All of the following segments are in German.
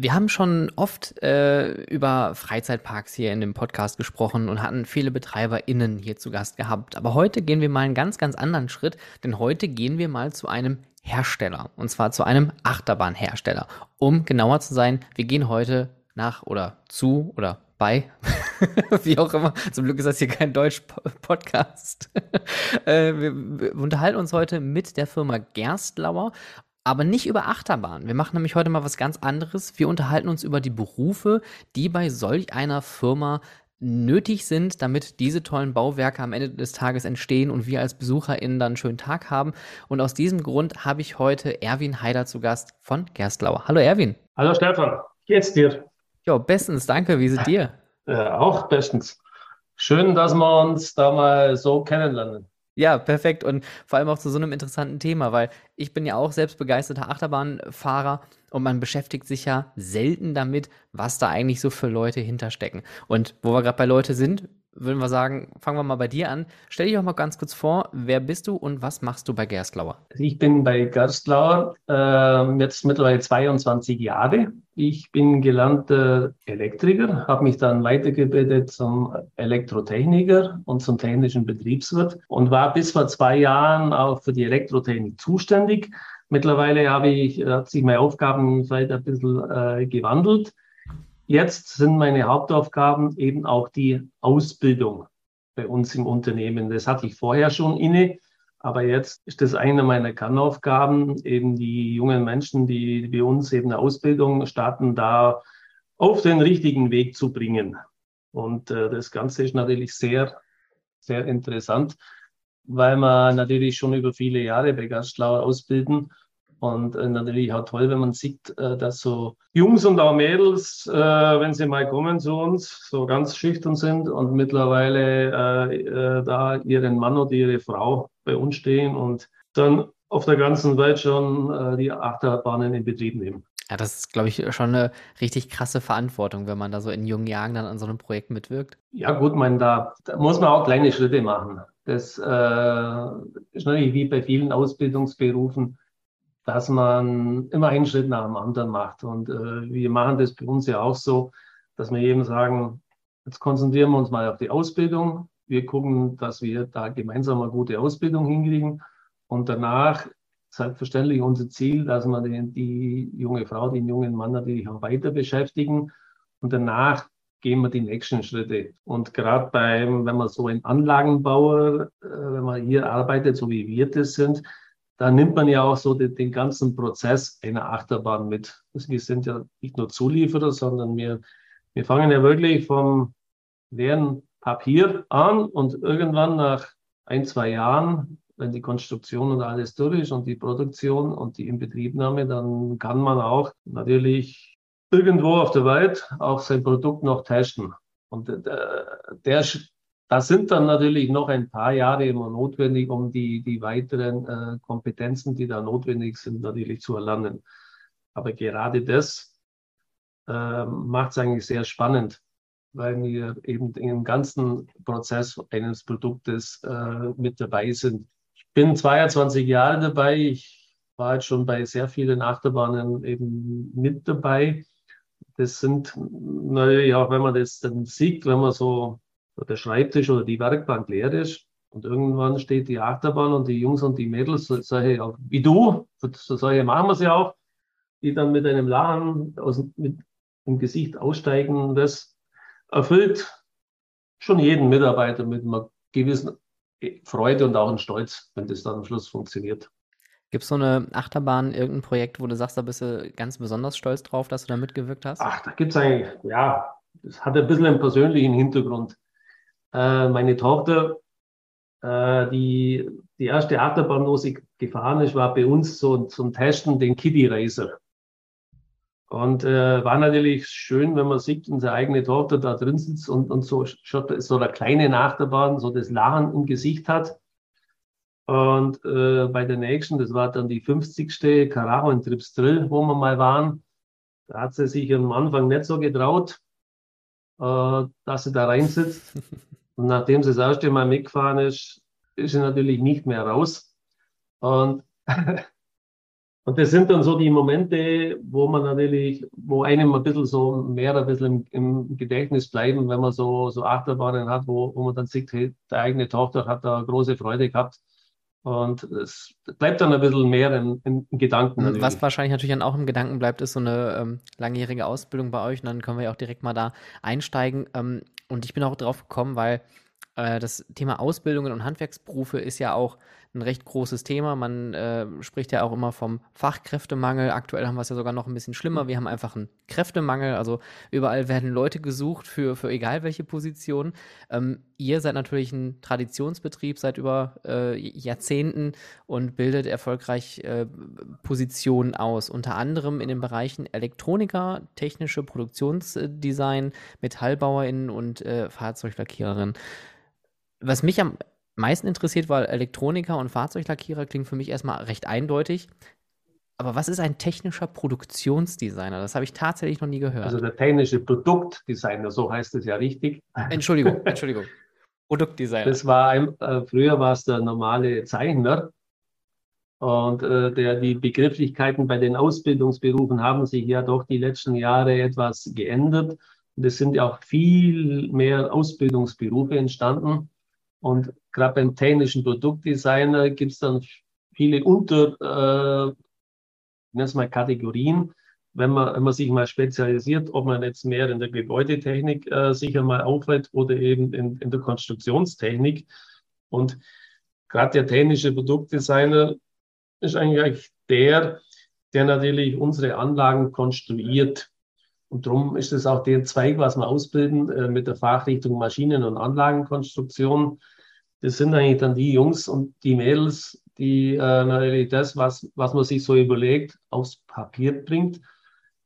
Wir haben schon oft äh, über Freizeitparks hier in dem Podcast gesprochen und hatten viele BetreiberInnen hier zu Gast gehabt. Aber heute gehen wir mal einen ganz, ganz anderen Schritt, denn heute gehen wir mal zu einem Hersteller. Und zwar zu einem Achterbahnhersteller. Um genauer zu sein, wir gehen heute nach oder zu oder bei, wie auch immer. Zum Glück ist das hier kein Deutsch-Podcast. äh, wir, wir unterhalten uns heute mit der Firma Gerstlauer aber nicht über Achterbahn. Wir machen nämlich heute mal was ganz anderes. Wir unterhalten uns über die Berufe, die bei solch einer Firma nötig sind, damit diese tollen Bauwerke am Ende des Tages entstehen und wir als BesucherInnen dann einen schönen Tag haben. Und aus diesem Grund habe ich heute Erwin Heider zu Gast von Gerstlauer. Hallo Erwin. Hallo Stefan, wie geht's dir? Ja, bestens, danke. Wie ist es dir? Ja, auch bestens. Schön, dass wir uns da mal so kennenlernen. Ja, perfekt. Und vor allem auch zu so einem interessanten Thema, weil ich bin ja auch selbst begeisterter Achterbahnfahrer und man beschäftigt sich ja selten damit, was da eigentlich so für Leute hinterstecken. Und wo wir gerade bei Leute sind, würden wir sagen, fangen wir mal bei dir an. Stell dich doch mal ganz kurz vor, wer bist du und was machst du bei Gerstlauer? Ich bin bei Gerstlauer äh, jetzt mittlerweile 22 Jahre. Ich bin gelernter Elektriker, habe mich dann weitergebildet zum Elektrotechniker und zum technischen Betriebswirt und war bis vor zwei Jahren auch für die Elektrotechnik zuständig. Mittlerweile habe ich, hat sich meine Aufgabenfeld ein bisschen äh, gewandelt. Jetzt sind meine Hauptaufgaben eben auch die Ausbildung bei uns im Unternehmen. Das hatte ich vorher schon inne, aber jetzt ist das eine meiner Kernaufgaben, eben die jungen Menschen, die bei uns eben eine Ausbildung starten, da auf den richtigen Weg zu bringen. Und äh, das Ganze ist natürlich sehr, sehr interessant, weil wir natürlich schon über viele Jahre bei Gastlauer ausbilden und äh, natürlich auch toll, wenn man sieht, äh, dass so Jungs und auch Mädels, äh, wenn sie mal kommen zu uns, so ganz schüchtern sind und mittlerweile äh, äh, da ihren Mann oder ihre Frau bei uns stehen und dann auf der ganzen Welt schon äh, die Achterbahnen in Betrieb nehmen. Ja, das ist, glaube ich, schon eine richtig krasse Verantwortung, wenn man da so in jungen Jahren dann an so einem Projekt mitwirkt. Ja, gut, man, da, da muss man auch kleine Schritte machen. Das ist natürlich wie bei vielen Ausbildungsberufen dass man immer einen Schritt nach dem anderen macht. Und äh, wir machen das bei uns ja auch so, dass wir eben sagen, jetzt konzentrieren wir uns mal auf die Ausbildung. Wir gucken, dass wir da gemeinsam eine gute Ausbildung hinkriegen. Und danach selbstverständlich unser Ziel, dass wir die, die junge Frau, den jungen Mann natürlich auch weiter beschäftigen. Und danach gehen wir die nächsten Schritte. Und gerade beim, wenn man so ein Anlagenbauer, äh, wenn man hier arbeitet, so wie wir das sind, da nimmt man ja auch so den, den, ganzen Prozess einer Achterbahn mit. Wir sind ja nicht nur Zulieferer, sondern wir, wir fangen ja wirklich vom leeren Papier an und irgendwann nach ein, zwei Jahren, wenn die Konstruktion und alles durch ist und die Produktion und die Inbetriebnahme, dann kann man auch natürlich irgendwo auf der Welt auch sein Produkt noch testen. Und äh, der, der da sind dann natürlich noch ein paar Jahre immer notwendig, um die, die weiteren äh, Kompetenzen, die da notwendig sind, natürlich zu erlernen. Aber gerade das äh, macht es eigentlich sehr spannend, weil wir eben im ganzen Prozess eines Produktes äh, mit dabei sind. Ich bin 22 Jahre dabei. Ich war jetzt schon bei sehr vielen Achterbahnen eben mit dabei. Das sind natürlich auch, wenn man das dann sieht, wenn man so der Schreibtisch oder die Werkbank leer ist. Und irgendwann steht die Achterbahn und die Jungs und die Mädels, solche wie du, solche machen wir sie auch, die dann mit einem Lachen aus mit dem Gesicht aussteigen. Das erfüllt schon jeden Mitarbeiter mit einer gewissen Freude und auch einen Stolz, wenn das dann am Schluss funktioniert. Gibt es so eine Achterbahn, irgendein Projekt, wo du sagst, da bist du ganz besonders stolz drauf, dass du da mitgewirkt hast? Ach, da gibt es eigentlich, ja, das hat ein bisschen einen persönlichen Hintergrund. Äh, meine Tochter, äh, die, die erste Achterbahn, wo sie gefahren ist, war bei uns so zum Testen den Kiddie Racer. Und äh, war natürlich schön, wenn man sieht, unsere eigene Tochter da drin sitzt und, und so, so eine kleine Achterbahn, so das Lachen im Gesicht hat. Und äh, bei der nächsten, das war dann die 50. Karacho in Trips Drill, wo wir mal waren, da hat sie sich am Anfang nicht so getraut, äh, dass sie da reinsitzt. Und nachdem sie das erste Mal mitgefahren ist, ist sie natürlich nicht mehr raus. Und, Und das sind dann so die Momente, wo man natürlich, wo einem ein bisschen so mehr ein bisschen im, im Gedächtnis bleiben, wenn man so, so Achterbahnen hat, wo, wo man dann sieht, hey, die eigene Tochter hat da große Freude gehabt. Und es bleibt dann ein bisschen mehr in, in Gedanken. Natürlich. Was wahrscheinlich natürlich dann auch im Gedanken bleibt, ist so eine ähm, langjährige Ausbildung bei euch. Und dann können wir ja auch direkt mal da einsteigen. Ähm, und ich bin auch drauf gekommen, weil äh, das Thema Ausbildungen und Handwerksberufe ist ja auch ein recht großes Thema. Man äh, spricht ja auch immer vom Fachkräftemangel. Aktuell haben wir es ja sogar noch ein bisschen schlimmer. Wir haben einfach einen Kräftemangel. Also überall werden Leute gesucht für, für egal welche Position. Ähm, ihr seid natürlich ein Traditionsbetrieb seit über äh, Jahrzehnten und bildet erfolgreich äh, Positionen aus. Unter anderem in den Bereichen Elektroniker, technische Produktionsdesign, MetallbauerInnen und äh, Fahrzeuglackiererinnen. Was mich am meisten interessiert, weil Elektroniker und Fahrzeuglackierer klingen für mich erstmal recht eindeutig. Aber was ist ein technischer Produktionsdesigner? Das habe ich tatsächlich noch nie gehört. Also der technische Produktdesigner, so heißt es ja richtig. Entschuldigung, Entschuldigung. Produktdesigner. Das war ein, äh, früher war es der normale Zeichner. Und äh, der, die Begrifflichkeiten bei den Ausbildungsberufen haben sich ja doch die letzten Jahre etwas geändert. Und es sind ja auch viel mehr Ausbildungsberufe entstanden. Und gerade beim technischen Produktdesigner gibt es dann viele Unter, äh, mal Kategorien. Wenn man, wenn man sich mal spezialisiert, ob man jetzt mehr in der Gebäudetechnik äh, sich einmal aufhält oder eben in, in der Konstruktionstechnik. Und gerade der technische Produktdesigner ist eigentlich der, der natürlich unsere Anlagen konstruiert. Und darum ist es auch der Zweig, was wir ausbilden äh, mit der Fachrichtung Maschinen- und Anlagenkonstruktion. Das sind eigentlich dann die Jungs und die Mädels, die äh, natürlich das, was, was man sich so überlegt, aufs Papier bringt.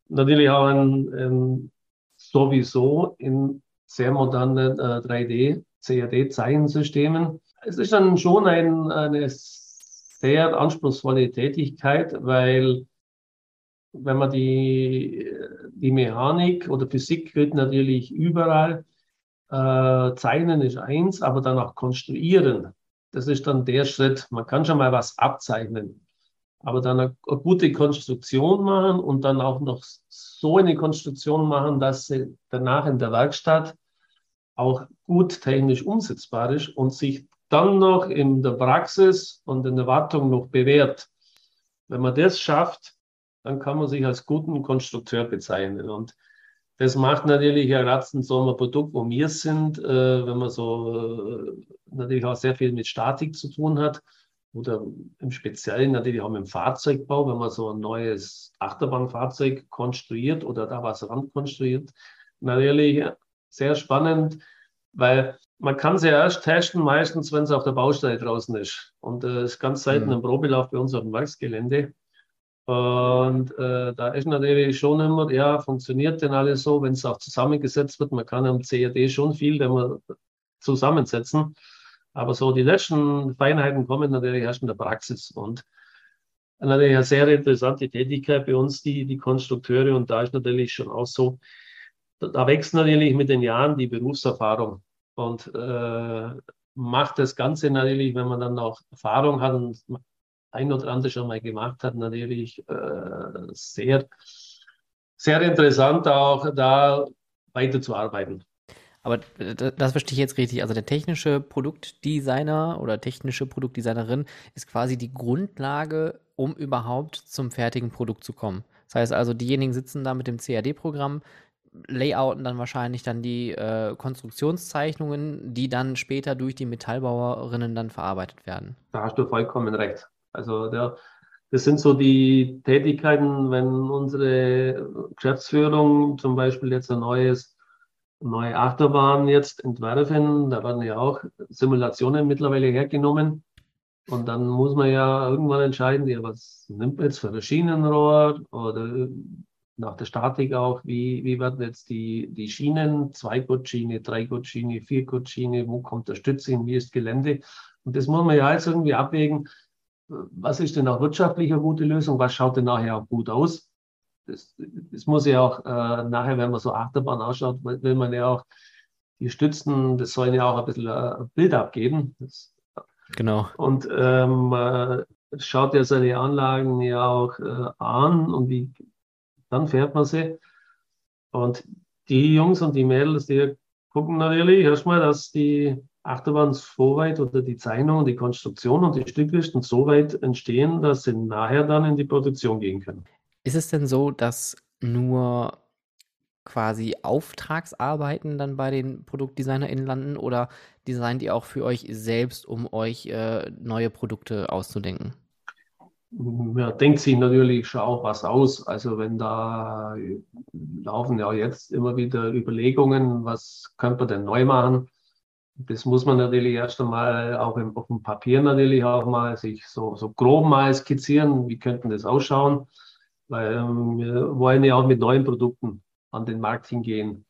Natürlich auch ein, ein sowieso in sehr modernen äh, 3D, CAD-Zeichensystemen. Es ist dann schon ein, eine sehr anspruchsvolle Tätigkeit, weil wenn man die, die Mechanik oder Physik gilt natürlich überall. Äh, zeichnen ist eins, aber dann auch konstruieren, das ist dann der Schritt. Man kann schon mal was abzeichnen, aber dann eine, eine gute Konstruktion machen und dann auch noch so eine Konstruktion machen, dass sie danach in der Werkstatt auch gut technisch umsetzbar ist und sich dann noch in der Praxis und in der Wartung noch bewährt. Wenn man das schafft, dann kann man sich als guten Konstrukteur bezeichnen. Und das macht natürlich ja Ratzen so ein Produkt, wo wir sind, äh, wenn man so äh, natürlich auch sehr viel mit Statik zu tun hat oder im Speziellen natürlich auch mit dem Fahrzeugbau, wenn man so ein neues Achterbahnfahrzeug konstruiert oder da was rankonstruiert. Natürlich sehr spannend, weil man kann sie ja erst testen, meistens, wenn es auf der Baustelle draußen ist. Und es äh, ist ganz selten mhm. ein Probelauf bei uns auf dem Werksgelände. Und äh, da ist natürlich schon immer, ja, funktioniert denn alles so, wenn es auch zusammengesetzt wird. Man kann am CAD schon viel wenn man zusammensetzen. Aber so die letzten Feinheiten kommen natürlich erst in der Praxis. Und natürlich eine sehr interessante Tätigkeit bei uns, die, die Konstrukteure. Und da ist natürlich schon auch so, da, wächst natürlich mit den Jahren die Berufserfahrung. Und äh, macht das Ganze natürlich, wenn man dann auch Erfahrung hat und ein oder andere schon mal gemacht hat, natürlich äh, sehr, sehr interessant, auch da weiterzuarbeiten. Aber das verstehe ich jetzt richtig. Also der technische Produktdesigner oder technische Produktdesignerin ist quasi die Grundlage, um überhaupt zum fertigen Produkt zu kommen. Das heißt also, diejenigen sitzen da mit dem CAD-Programm, layouten dann wahrscheinlich dann die äh, Konstruktionszeichnungen, die dann später durch die Metallbauerinnen dann verarbeitet werden. Da hast du vollkommen recht. Also der, das sind so die Tätigkeiten, wenn unsere Geschäftsführung zum Beispiel jetzt ein neues, neue Achterbahn jetzt entwerfen, da werden ja auch Simulationen mittlerweile hergenommen. Und dann muss man ja irgendwann entscheiden, ja, was nimmt man jetzt für ein Schienenrohr oder nach der Statik auch, wie, wie werden jetzt die, die Schienen, Zwei-Gurt-Schiene, Drei-Gurt-Schiene, Vier-Gurt-Schiene, wo kommt der Stütze hin, wie ist Gelände? Und das muss man ja jetzt irgendwie abwägen, was ist denn auch wirtschaftlich eine gute Lösung, was schaut denn nachher auch gut aus. Das, das muss ja auch äh, nachher, wenn man so Achterbahn ausschaut, will man ja auch die Stützen, das sollen ja auch ein bisschen äh, Bild abgeben. Das, genau. Und ähm, äh, schaut ja seine Anlagen ja auch äh, an und wie, dann fährt man sie. Und die Jungs und die Mädels, die gucken natürlich erstmal, dass die Achterbahn so weit oder die Zeichnung und die Konstruktion und die Stücklisten so weit entstehen, dass sie nachher dann in die Produktion gehen können. Ist es denn so, dass nur quasi Auftragsarbeiten dann bei den ProduktdesignerInnen landen oder designt ihr auch für euch selbst, um euch äh, neue Produkte auszudenken? Man denkt sich natürlich schon auch was aus. Also wenn da laufen ja jetzt immer wieder Überlegungen, was könnte man denn neu machen? Das muss man natürlich erst einmal auch im, auf dem Papier natürlich auch mal sich so, so grob mal skizzieren, wie könnte das ausschauen, weil ähm, wir wollen ja auch mit neuen Produkten an den Markt hingehen.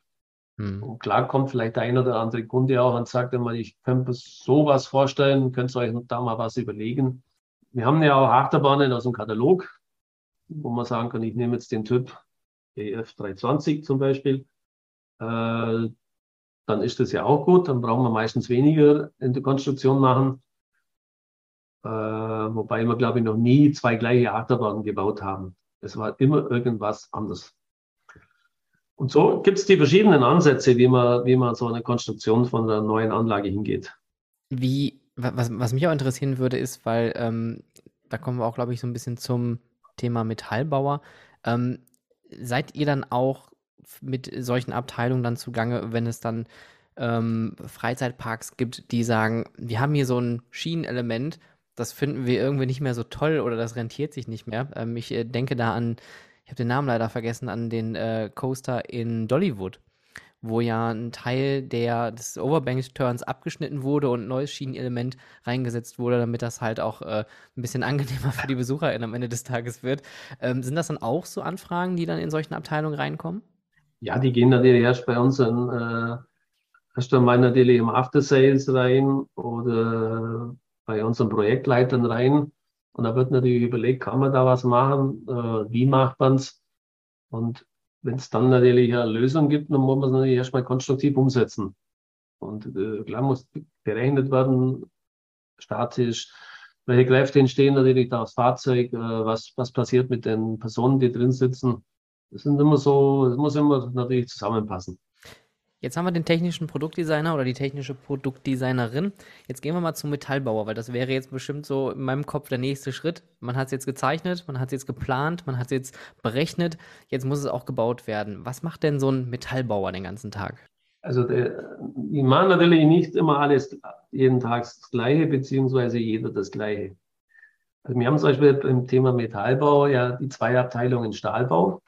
Hm. Und klar kommt vielleicht der ein oder andere Kunde auch und sagt immer, ich könnte mir sowas vorstellen, könnt ihr euch da mal was überlegen. Wir haben ja auch Achterbahnen aus dem Katalog, wo man sagen kann, ich nehme jetzt den Typ EF 320 zum Beispiel. Äh, dann ist das ja auch gut. Dann brauchen wir meistens weniger in der Konstruktion machen. Äh, wobei wir, glaube ich, noch nie zwei gleiche Achterbahnen gebaut haben. Es war immer irgendwas anderes. Und so gibt es die verschiedenen Ansätze, wie man, wie man so eine Konstruktion von einer neuen Anlage hingeht. Wie, was, was mich auch interessieren würde, ist, weil ähm, da kommen wir auch, glaube ich, so ein bisschen zum Thema Metallbauer. Ähm, seid ihr dann auch mit solchen Abteilungen dann zugange, wenn es dann ähm, Freizeitparks gibt, die sagen, wir haben hier so ein Schienenelement, das finden wir irgendwie nicht mehr so toll oder das rentiert sich nicht mehr. Ähm, ich äh, denke da an, ich habe den Namen leider vergessen, an den äh, Coaster in Dollywood, wo ja ein Teil der, des Overbank-Turns abgeschnitten wurde und ein neues Schienenelement reingesetzt wurde, damit das halt auch äh, ein bisschen angenehmer für die BesucherInnen am Ende des Tages wird. Ähm, sind das dann auch so Anfragen, die dann in solchen Abteilungen reinkommen? Ja, die gehen natürlich erst bei uns in, äh, erst einmal natürlich im After Sales rein oder bei unseren Projektleitern rein. Und da wird natürlich überlegt, kann man da was machen? Äh, wie macht man es? Und wenn es dann natürlich eine Lösung gibt, dann muss man es natürlich erstmal konstruktiv umsetzen. Und äh, klar muss berechnet werden, statisch, welche Kräfte entstehen natürlich da aufs Fahrzeug, äh, was, was passiert mit den Personen, die drin sitzen. Das sind immer so, das muss immer natürlich zusammenpassen. Jetzt haben wir den technischen Produktdesigner oder die technische Produktdesignerin. Jetzt gehen wir mal zum Metallbauer, weil das wäre jetzt bestimmt so in meinem Kopf der nächste Schritt. Man hat es jetzt gezeichnet, man hat es jetzt geplant, man hat es jetzt berechnet. Jetzt muss es auch gebaut werden. Was macht denn so ein Metallbauer den ganzen Tag? Also der, die machen natürlich nicht immer alles jeden Tag das Gleiche, beziehungsweise jeder das Gleiche. Also wir haben zum Beispiel beim Thema Metallbau ja die zwei Abteilungen Stahlbau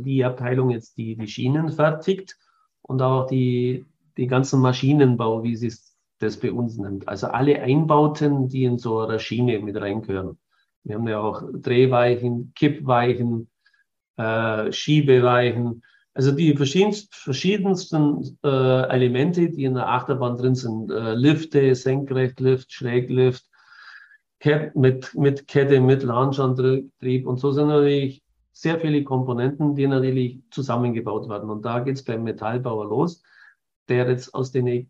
die Abteilung jetzt, die die Schienen fertigt und auch die, die ganzen Maschinenbau, wie sie das bei uns nennt. Also alle Einbauten, die in so einer Schiene mit reingehören. Wir haben ja auch Drehweichen, Kippweichen, äh, Schiebeweichen. Also die verschiedensten, verschiedensten äh, Elemente, die in der Achterbahn drin sind. Äh, Lifte, Senkrechtlift, Schräglift, Kett, mit, mit Kette, mit Launchantrieb. Und so sind natürlich sehr viele Komponenten, die natürlich zusammengebaut werden. Und da geht es beim Metallbauer los, der jetzt aus den,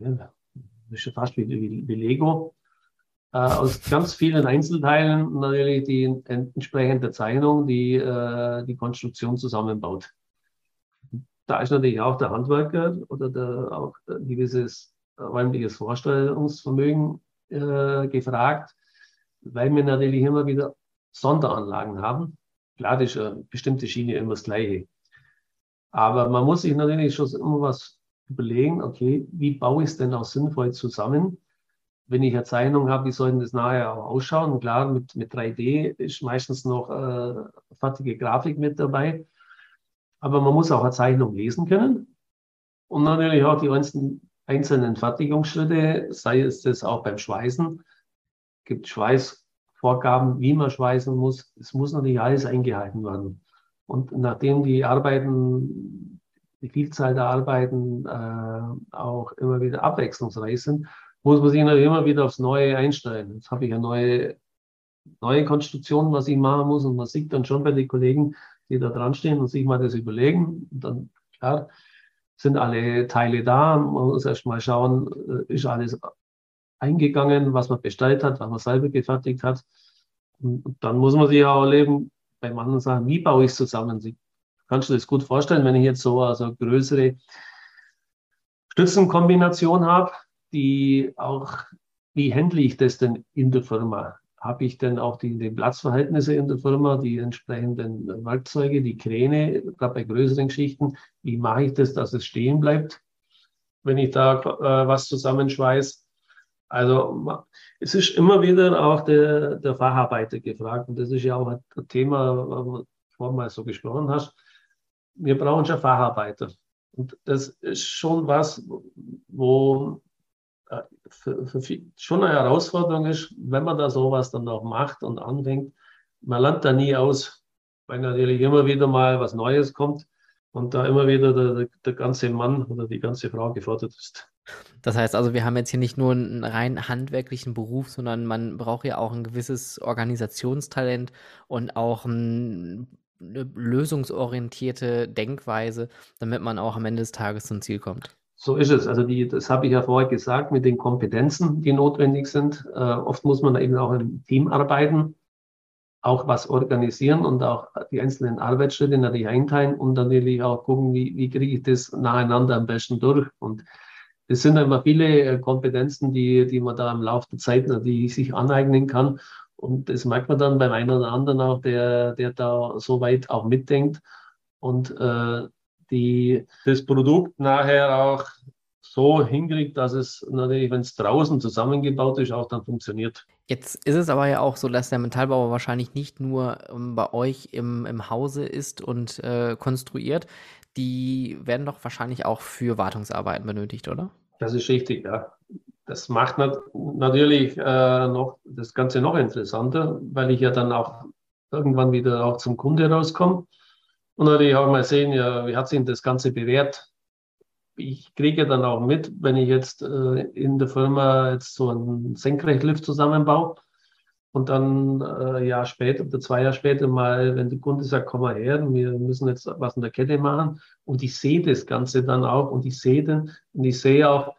ja, ist fast wie, wie, wie Lego, äh, aus ganz vielen Einzelteilen natürlich die entsprechende Zeichnung, die äh, die Konstruktion zusammenbaut. Da ist natürlich auch der Handwerker oder der, auch ein gewisses räumliches Vorstellungsvermögen äh, gefragt, weil wir natürlich immer wieder Sonderanlagen haben Klar ist eine bestimmte Schiene immer das Gleiche. Aber man muss sich natürlich schon immer was überlegen, okay, wie baue ich es denn auch sinnvoll zusammen? Wenn ich eine Zeichnung habe, wie soll denn das nachher auch ausschauen? Klar, mit, mit 3D ist meistens noch äh, fertige Grafik mit dabei. Aber man muss auch eine Zeichnung lesen können. Und natürlich auch die einzelnen, einzelnen Fertigungsschritte, sei es das auch beim Schweißen. Gibt Schweiß, Vorgaben, wie man schweißen muss. Es muss natürlich alles eingehalten werden. Und nachdem die Arbeiten, die Vielzahl der Arbeiten äh, auch immer wieder abwechslungsreich sind, muss man sich natürlich immer wieder aufs Neue einstellen. Jetzt habe ich eine neue, neue Konstruktion, was ich machen muss. Und man sieht dann schon bei den Kollegen, die da dran stehen und sich mal das überlegen. Und dann, klar, sind alle Teile da. Man muss erst mal schauen, äh, ist alles eingegangen, was man bestellt hat, was man selber gefertigt hat. Und dann muss man sich ja auch erleben, bei manchen Sachen, wie baue ich es zusammen? Kannst du das gut vorstellen, wenn ich jetzt so also größere Stützenkombination habe, die auch, wie handle ich das denn in der Firma? Habe ich denn auch die, die Platzverhältnisse in der Firma, die entsprechenden Werkzeuge, die Kräne, gerade bei größeren Geschichten? Wie mache ich das, dass es stehen bleibt, wenn ich da äh, was zusammenschweiß? Also es ist immer wieder auch der, der Facharbeiter gefragt und das ist ja auch ein Thema, wo mal so gesprochen hast. Wir brauchen schon Facharbeiter. Und das ist schon was, wo äh, für, für viel, schon eine Herausforderung ist, wenn man da sowas dann auch macht und anfängt. Man lernt da nie aus, weil natürlich immer wieder mal was Neues kommt und da immer wieder der, der ganze Mann oder die ganze Frau gefordert ist. Das heißt also, wir haben jetzt hier nicht nur einen rein handwerklichen Beruf, sondern man braucht ja auch ein gewisses Organisationstalent und auch ein, eine lösungsorientierte Denkweise, damit man auch am Ende des Tages zum Ziel kommt. So ist es. Also die, das habe ich ja vorher gesagt mit den Kompetenzen, die notwendig sind. Äh, oft muss man eben auch im Team arbeiten auch was organisieren und auch die einzelnen Arbeitsschritte natürlich einteilen und dann natürlich auch gucken, wie, wie kriege ich das nacheinander am besten durch. Und es sind immer viele äh, Kompetenzen, die, die man da im Laufe der Zeit natürlich sich aneignen kann. Und das merkt man dann beim einen oder anderen auch, der, der da so weit auch mitdenkt und äh, die, das Produkt nachher auch so hinkriegt, dass es natürlich, wenn es draußen zusammengebaut ist, auch dann funktioniert. Jetzt ist es aber ja auch so, dass der Metallbauer wahrscheinlich nicht nur ähm, bei euch im, im Hause ist und äh, konstruiert. Die werden doch wahrscheinlich auch für Wartungsarbeiten benötigt, oder? Das ist richtig, ja. Das macht nat natürlich äh, noch das Ganze noch interessanter, weil ich ja dann auch irgendwann wieder auch zum Kunde rauskomme und natürlich auch mal sehen, ja, wie hat sich das Ganze bewährt ich kriege dann auch mit, wenn ich jetzt äh, in der Firma jetzt so einen Senkrechtlift zusammenbaue und dann äh, Jahr später oder zwei Jahre später mal, wenn der Kunde sagt, komm mal her, wir müssen jetzt was in der Kette machen und ich sehe das Ganze dann auch und ich sehe den und ich sehe auch,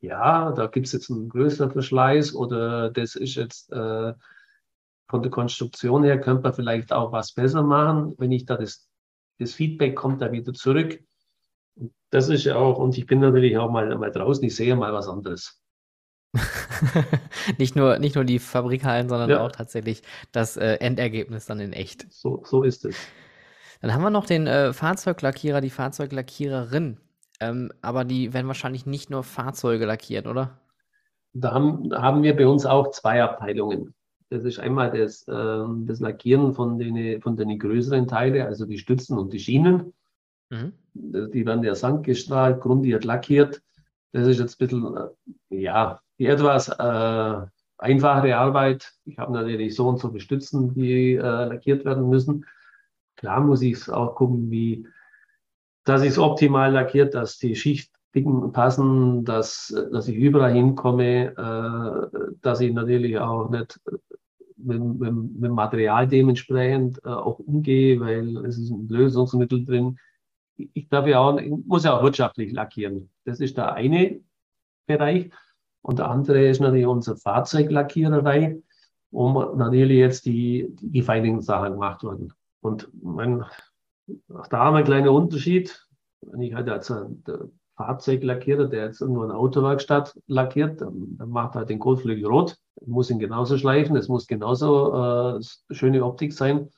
ja, da gibt es jetzt einen größeren Verschleiß oder das ist jetzt äh, von der Konstruktion her, könnte man vielleicht auch was besser machen. Wenn ich da das, das Feedback kommt da wieder zurück, das ist ja auch, und ich bin natürlich auch mal, mal draußen, ich sehe mal was anderes. nicht, nur, nicht nur die Fabrikhallen, sondern ja. auch tatsächlich das äh, Endergebnis dann in echt. So, so ist es. Dann haben wir noch den äh, Fahrzeuglackierer, die Fahrzeuglackiererin. Ähm, aber die werden wahrscheinlich nicht nur Fahrzeuge lackieren, oder? Da haben, haben wir bei uns auch zwei Abteilungen. Das ist einmal das, äh, das Lackieren von den, von den größeren Teilen, also die Stützen und die Schienen. Mhm. Die werden ja sandgestrahlt, grundiert, lackiert. Das ist jetzt ein bisschen, äh, ja, die etwas äh, einfachere Arbeit. Ich habe natürlich so und so Bestützen, die äh, lackiert werden müssen. Klar muss ich auch gucken, wie, dass ich es optimal lackiert, dass die Schichtdicken passen, dass, dass ich überall hinkomme, äh, dass ich natürlich auch nicht mit, mit, mit Material dementsprechend äh, auch umgehe, weil es ist ein Lösungsmittel drin, ich darf ja auch, ich muss ja auch wirtschaftlich lackieren. Das ist der eine Bereich. Und der andere ist natürlich unsere Fahrzeuglackiererei, wo natürlich jetzt die, die feinen Sachen gemacht wurden. Und mein, auch da haben wir einen kleinen Unterschied. Wenn ich halt als Fahrzeuglackierer, der jetzt nur eine Autowerkstatt lackiert, dann, dann macht er halt den Kotflügel rot, muss ihn genauso schleifen, es muss genauso äh, schöne Optik sein.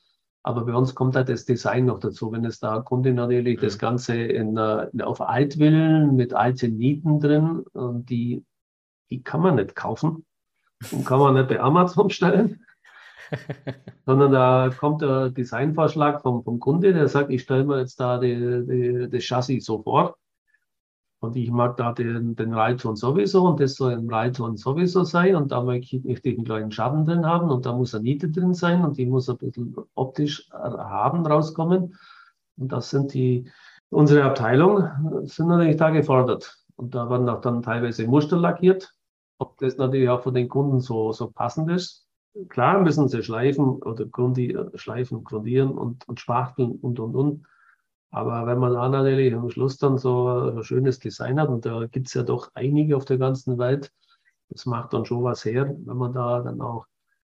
Aber bei uns kommt halt das Design noch dazu. Wenn es da Kunde natürlich mhm. das Ganze in, in, auf Altwillen mit alten Nieten drin, und die, die kann man nicht kaufen und kann man nicht bei Amazon stellen. sondern da kommt der Designvorschlag vom, vom Kunde, der sagt, ich stelle mir jetzt da die, die, das Chassis so vor. Und ich mag da den, den Reitton sowieso und das soll im Reitton sowieso sein. Und da möchte ich, einen kleinen Schatten drin haben und da muss eine Niete drin sein und die muss ein bisschen optisch haben rauskommen. Und das sind die, unsere Abteilung sind natürlich da gefordert. Und da werden auch dann teilweise Muster lackiert. Ob das natürlich auch von den Kunden so, so passend ist. Klar müssen sie schleifen oder grundi, schleifen, grundieren und, und spachteln und, und, und. Aber wenn man da natürlich am Schluss dann so ein schönes Design hat, und da gibt es ja doch einige auf der ganzen Welt, das macht dann schon was her, wenn man da dann auch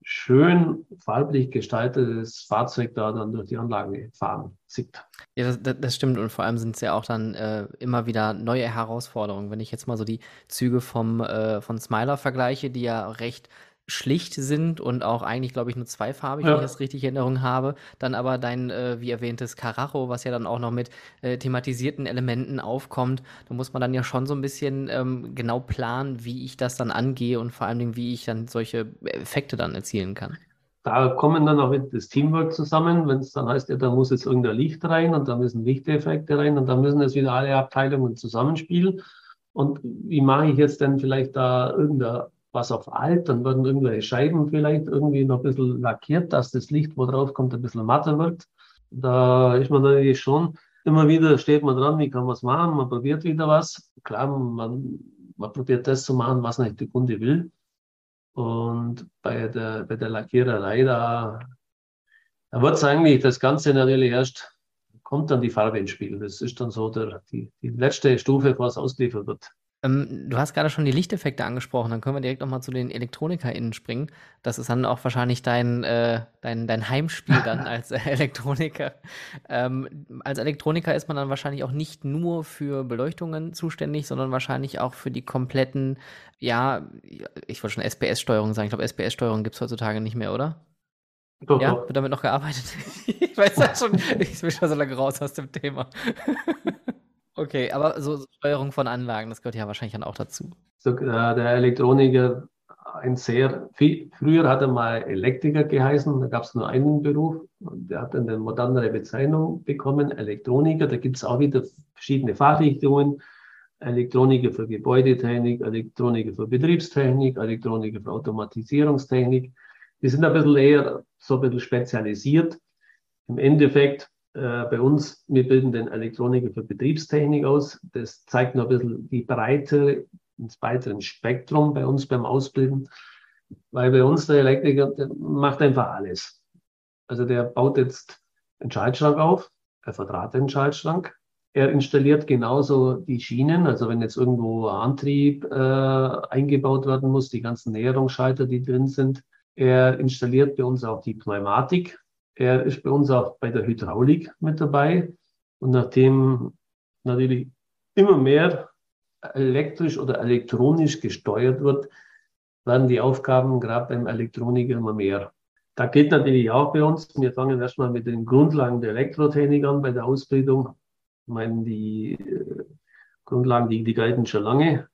schön farblich gestaltetes Fahrzeug da dann durch die Anlage fahren sieht. Ja, das, das stimmt und vor allem sind es ja auch dann äh, immer wieder neue Herausforderungen. Wenn ich jetzt mal so die Züge vom, äh, von Smiler vergleiche, die ja recht schlicht sind und auch eigentlich, glaube ich, nur zweifarbig, wenn ich das richtig in Erinnerung habe. Dann aber dein, äh, wie erwähntes, Carajo, was ja dann auch noch mit äh, thematisierten Elementen aufkommt. Da muss man dann ja schon so ein bisschen ähm, genau planen, wie ich das dann angehe und vor allen Dingen, wie ich dann solche Effekte dann erzielen kann. Da kommen dann auch das Teamwork zusammen, wenn es dann heißt, ja, da muss jetzt irgendein Licht rein und da müssen Lichteffekte rein und da müssen jetzt wieder alle Abteilungen zusammenspielen. Und wie mache ich jetzt denn vielleicht da irgendein was auf alt, dann werden irgendwelche Scheiben vielleicht irgendwie noch ein bisschen lackiert, dass das Licht, wo drauf kommt, ein bisschen matter wird. Da ist man natürlich schon, immer wieder steht man dran, wie kann man es machen, man probiert wieder was. Klar, man, man probiert das zu machen, was nicht der Kunde will. Und bei der, bei der Lackiererei, da, da wird es eigentlich das Ganze natürlich erst, kommt dann die Farbe ins Spiel. Das ist dann so der, die, die letzte Stufe, was ausgeliefert wird. Ähm, du hast gerade schon die Lichteffekte angesprochen, dann können wir direkt nochmal zu den ElektronikerInnen springen. Das ist dann auch wahrscheinlich dein, äh, dein, dein Heimspiel dann als Elektroniker. Ähm, als Elektroniker ist man dann wahrscheinlich auch nicht nur für Beleuchtungen zuständig, sondern wahrscheinlich auch für die kompletten, ja, ich wollte schon SPS-Steuerung sagen. Ich glaube, SPS-Steuerung gibt es heutzutage nicht mehr, oder? Doch, ja, doch. wird damit noch gearbeitet? ich weiß das schon, ich bin schon so lange raus aus dem Thema. Okay, aber so Steuerung von Anlagen, das gehört ja wahrscheinlich dann auch dazu. So, äh, der Elektroniker, ein sehr, viel, früher hat er mal Elektriker geheißen, da gab es nur einen Beruf und der hat dann eine modernere Bezeichnung bekommen, Elektroniker. Da gibt es auch wieder verschiedene Fachrichtungen. Elektroniker für Gebäudetechnik, Elektroniker für Betriebstechnik, Elektroniker für Automatisierungstechnik. Die sind ein bisschen eher so ein bisschen spezialisiert. Im Endeffekt äh, bei uns, wir bilden den Elektroniker für Betriebstechnik aus. Das zeigt noch ein bisschen die Breite ins weitere Spektrum bei uns beim Ausbilden, weil bei uns der Elektriker der macht einfach alles. Also der baut jetzt einen Schaltschrank auf, er verdrahtet den Schaltschrank, er installiert genauso die Schienen, also wenn jetzt irgendwo Antrieb äh, eingebaut werden muss, die ganzen Näherungsschalter, die drin sind. Er installiert bei uns auch die Pneumatik, er ist bei uns auch bei der Hydraulik mit dabei. Und nachdem natürlich immer mehr elektrisch oder elektronisch gesteuert wird, werden die Aufgaben gerade beim Elektroniker immer mehr. Da geht natürlich auch bei uns, wir fangen erstmal mit den Grundlagen der Elektrotechnik an bei der Ausbildung. Ich meine, die äh, Grundlagen, die, die gelten schon lange,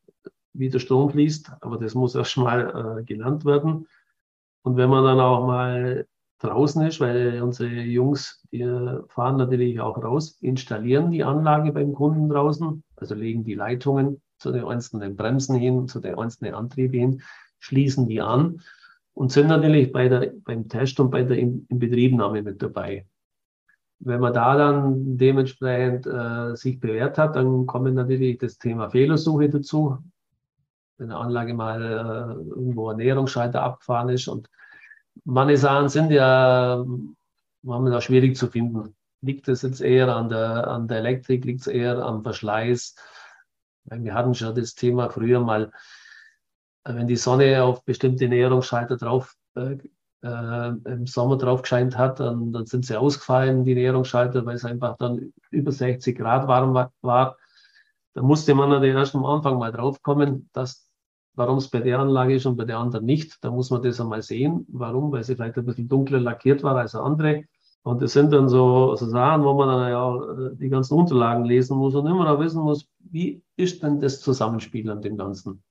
wie der Strom fließt, aber das muss erstmal äh, gelernt werden. Und wenn man dann auch mal draußen ist, weil unsere Jungs, die fahren natürlich auch raus, installieren die Anlage beim Kunden draußen, also legen die Leitungen zu den einzelnen Bremsen hin, zu den einzelnen Antrieben hin, schließen die an und sind natürlich bei der, beim Test und bei der Inbetriebnahme mit dabei. Wenn man da dann dementsprechend äh, sich bewährt hat, dann kommen natürlich das Thema Fehlersuche dazu. Wenn eine Anlage mal äh, irgendwo ein Näherungsschalter abgefahren ist und Sachen sind ja momentan schwierig zu finden. Liegt es jetzt eher an der, an der Elektrik, liegt es eher am Verschleiß? Wir hatten schon das Thema früher mal, wenn die Sonne auf bestimmte Näherungsschalter drauf äh, äh, im Sommer drauf gescheint hat, dann, dann, sind sie ausgefallen, die Näherungsschalter, weil es einfach dann über 60 Grad warm war. Da musste man natürlich erst am Anfang mal drauf kommen, dass Warum es bei der Anlage ist und bei der anderen nicht, da muss man das einmal sehen. Warum? Weil sie vielleicht ein bisschen dunkler lackiert war als andere. Und das sind dann so, so Sachen, wo man dann ja äh, die ganzen Unterlagen lesen muss und immer noch wissen muss, wie ist denn das Zusammenspiel an dem Ganzen?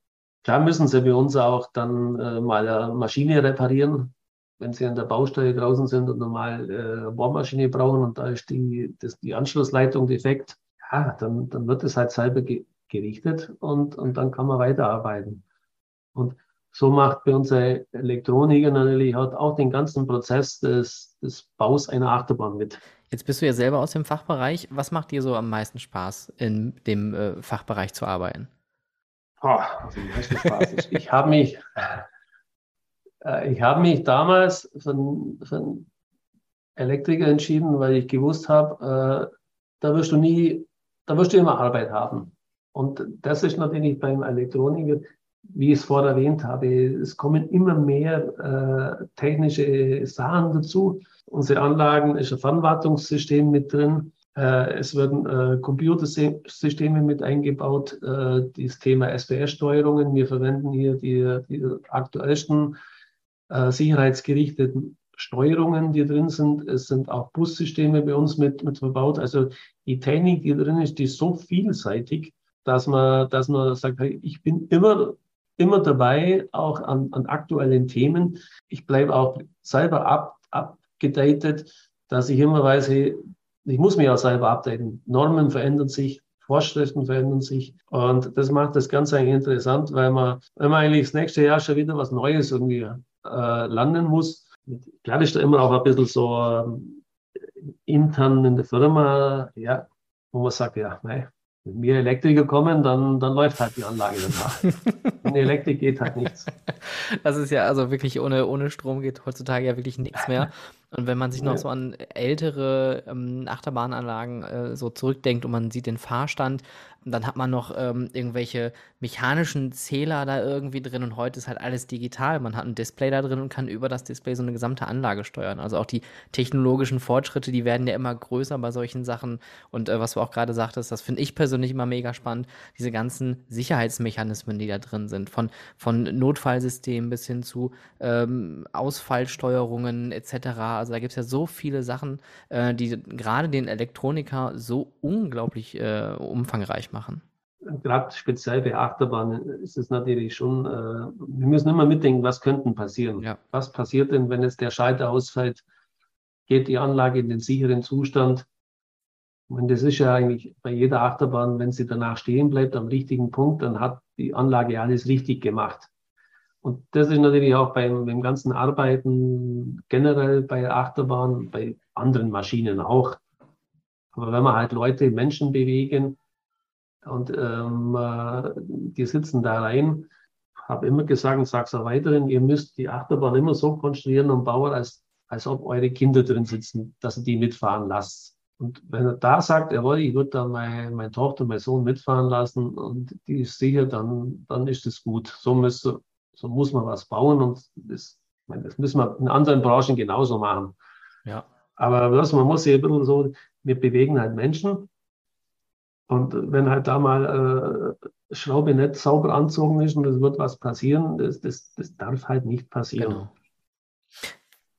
Klar müssen sie bei uns auch dann äh, mal eine Maschine reparieren, wenn sie an der Baustelle draußen sind und normal äh, Bohrmaschine brauchen und da ist die, das, die Anschlussleitung defekt. Ja, dann, dann wird es halt selber ge gerichtet und, und dann kann man weiterarbeiten. Und so macht bei unserer Elektroniker natürlich auch den ganzen Prozess des, des Baus einer Achterbahn mit. Jetzt bist du ja selber aus dem Fachbereich. Was macht dir so am meisten Spaß, in dem äh, Fachbereich zu arbeiten? Oh, also am meisten Spaß. ich, ich habe mich, äh, ich mich damals für, für einen Elektriker entschieden, weil ich gewusst habe, äh, da wirst du nie, da wirst du immer Arbeit haben. Und das ist natürlich beim Elektroniker wie ich es vorher erwähnt habe, es kommen immer mehr äh, technische Sachen dazu. Unsere Anlagen ist ein Fernwartungssystem mit drin. Äh, es werden äh, Computersysteme mit eingebaut, äh, das Thema SPS-Steuerungen. Wir verwenden hier die, die aktuellsten äh, sicherheitsgerichteten Steuerungen, die drin sind. Es sind auch Bussysteme bei uns mit, mit verbaut. Also die Technik, die drin ist, die ist so vielseitig, dass man, dass man sagt, ich bin immer, immer dabei, auch an, an aktuellen Themen. Ich bleibe auch selber up, abgedatet, dass ich immer weiß, ich muss mich auch selber updaten. Normen verändern sich, Vorschriften verändern sich. Und das macht das Ganze eigentlich interessant, weil man, wenn man eigentlich das nächste Jahr schon wieder was Neues irgendwie äh, landen muss, klar ist da immer auch ein bisschen so ähm, intern in der Firma, ja, wo man sagt, ja, nein, wenn wir Elektriker kommen, dann, dann läuft halt die Anlage danach. ohne Elektrik geht halt nichts. Das ist ja also wirklich ohne, ohne Strom geht heutzutage ja wirklich nichts mehr. Und wenn man sich noch so an ältere ähm, Achterbahnanlagen äh, so zurückdenkt und man sieht den Fahrstand, dann hat man noch ähm, irgendwelche mechanischen Zähler da irgendwie drin und heute ist halt alles digital. Man hat ein Display da drin und kann über das Display so eine gesamte Anlage steuern. Also auch die technologischen Fortschritte, die werden ja immer größer bei solchen Sachen. Und äh, was du auch gerade sagtest, das finde ich persönlich immer mega spannend, diese ganzen Sicherheitsmechanismen, die da drin sind. Von, von Notfallsystemen bis hin zu ähm, Ausfallsteuerungen etc. Also da gibt es ja so viele Sachen, äh, die gerade den Elektroniker so unglaublich äh, umfangreich machen. Gerade speziell bei Achterbahnen ist es natürlich schon, äh, wir müssen immer mitdenken, was könnte passieren. Ja. Was passiert denn, wenn jetzt der Schalter ausfällt? Geht die Anlage in den sicheren Zustand? Und das ist ja eigentlich bei jeder Achterbahn, wenn sie danach stehen bleibt am richtigen Punkt, dann hat die Anlage alles richtig gemacht. Und das ist natürlich auch beim, beim ganzen Arbeiten generell bei Achterbahn, bei anderen Maschinen auch. Aber wenn wir halt Leute, Menschen bewegen und ähm, äh, die sitzen da rein, habe immer gesagt und sage es auch weiterhin, ihr müsst die Achterbahn immer so konstruieren und bauen, als, als ob eure Kinder drin sitzen, dass ihr die mitfahren lasst. Und wenn er da sagt, jawohl, ich würde da meine, meine Tochter, meinen Sohn mitfahren lassen und die ist sicher, dann, dann ist es gut. So müsste, so muss man was bauen und das, meine, das müssen wir in anderen Branchen genauso machen. Ja. Aber was, man muss sich ein bisschen so, wir bewegen halt Menschen. Und wenn halt da mal äh, Schraube nicht sauber anzogen ist und es wird was passieren, das, das, das darf halt nicht passieren. Genau.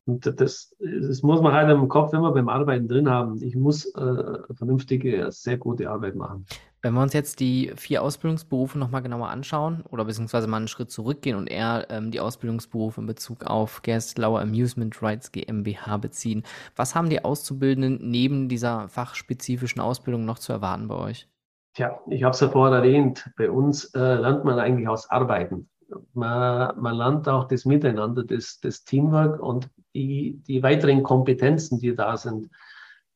Und das, das muss man halt im Kopf immer beim Arbeiten drin haben. Ich muss äh, vernünftige, sehr gute Arbeit machen. Wenn wir uns jetzt die vier Ausbildungsberufe nochmal genauer anschauen oder beziehungsweise mal einen Schritt zurückgehen und eher ähm, die Ausbildungsberufe in Bezug auf Gerstlauer Amusement Rights GmbH beziehen, was haben die Auszubildenden neben dieser fachspezifischen Ausbildung noch zu erwarten bei euch? Tja, ich habe es ja vorher erwähnt, bei uns äh, lernt man eigentlich aus Arbeiten. Man, man lernt auch das Miteinander, das, das Teamwork und die, die weiteren Kompetenzen, die da sind.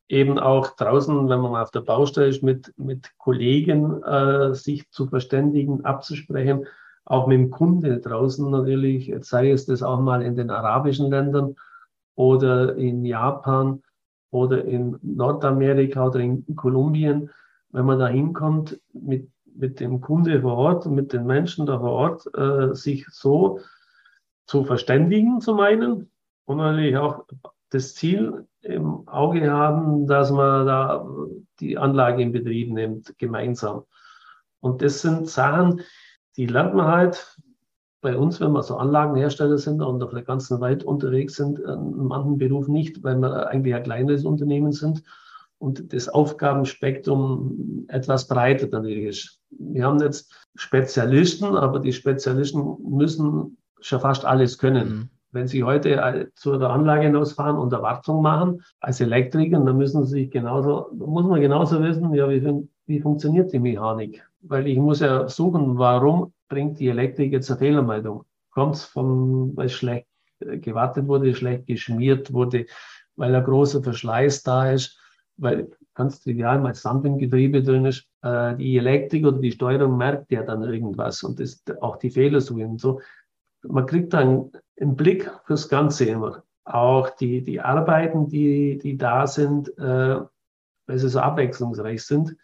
Eben auch draußen, wenn man mal auf der Baustelle ist, mit, mit Kollegen äh, sich zu verständigen, abzusprechen, auch mit dem Kunde draußen natürlich, sei es das auch mal in den arabischen Ländern oder in Japan oder in Nordamerika oder in Kolumbien, wenn man da hinkommt mit, mit dem Kunde vor Ort, mit den Menschen da vor Ort, äh, sich so zu verständigen zum einen und natürlich auch das Ziel im Auge haben, dass man da die Anlage in Betrieb nimmt, gemeinsam. Und das sind Sachen, die lernt man halt bei uns, wenn wir so Anlagenhersteller sind und auf der ganzen Welt unterwegs sind, in manchen Berufen nicht, weil wir eigentlich ein kleineres Unternehmen sind und das Aufgabenspektrum etwas breiter natürlich ist. Wir haben jetzt Spezialisten, aber die Spezialisten müssen schon fast alles können. Mhm. Wenn Sie heute äh, zu der Anlage hinausfahren und Erwartung machen, als Elektriker, dann müssen Sie sich genauso, muss man genauso wissen, ja, wie, wie funktioniert die Mechanik? Weil ich muss ja suchen, warum bringt die Elektrik jetzt eine Fehlermeldung? Kommt es von, weil schlecht äh, gewartet wurde, schlecht geschmiert wurde, weil ein großer Verschleiß da ist, weil ganz trivial mal Sand im Getriebe drin ist. Äh, die Elektrik oder die Steuerung merkt ja dann irgendwas und das, auch die Fehlersuche und so man kriegt dann einen Blick fürs Ganze immer. Auch die, die Arbeiten, die, die da sind, äh, weil sie so abwechslungsreich sind.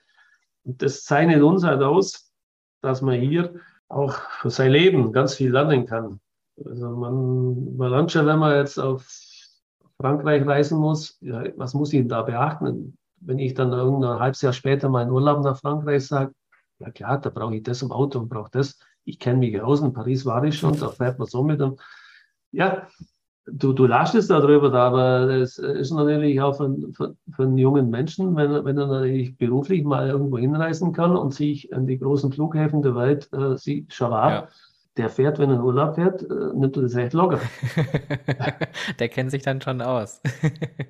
Und das zeichnet uns halt aus, dass wir hier auch für sein Leben ganz viel lernen kann. Also man, man lernt schon, wenn man jetzt auf Frankreich reisen muss, ja, was muss ich da beachten? Wenn ich dann irgendein halbes Jahr später meinen Urlaub nach Frankreich sage, ja klar, da brauche ich das im Auto und brauche das. Ich kenne mich aus, in Paris war ich schon, da fährt man so mit. Und, ja, du, du lachst es darüber, aber das ist natürlich auch für, für, für einen jungen Menschen, wenn, wenn er natürlich beruflich mal irgendwo hinreisen kann und sich an die großen Flughäfen der Welt äh, sieht, wahr. Ja der fährt, wenn er in Urlaub fährt, äh, nimmt er das echt locker. der kennt sich dann schon aus.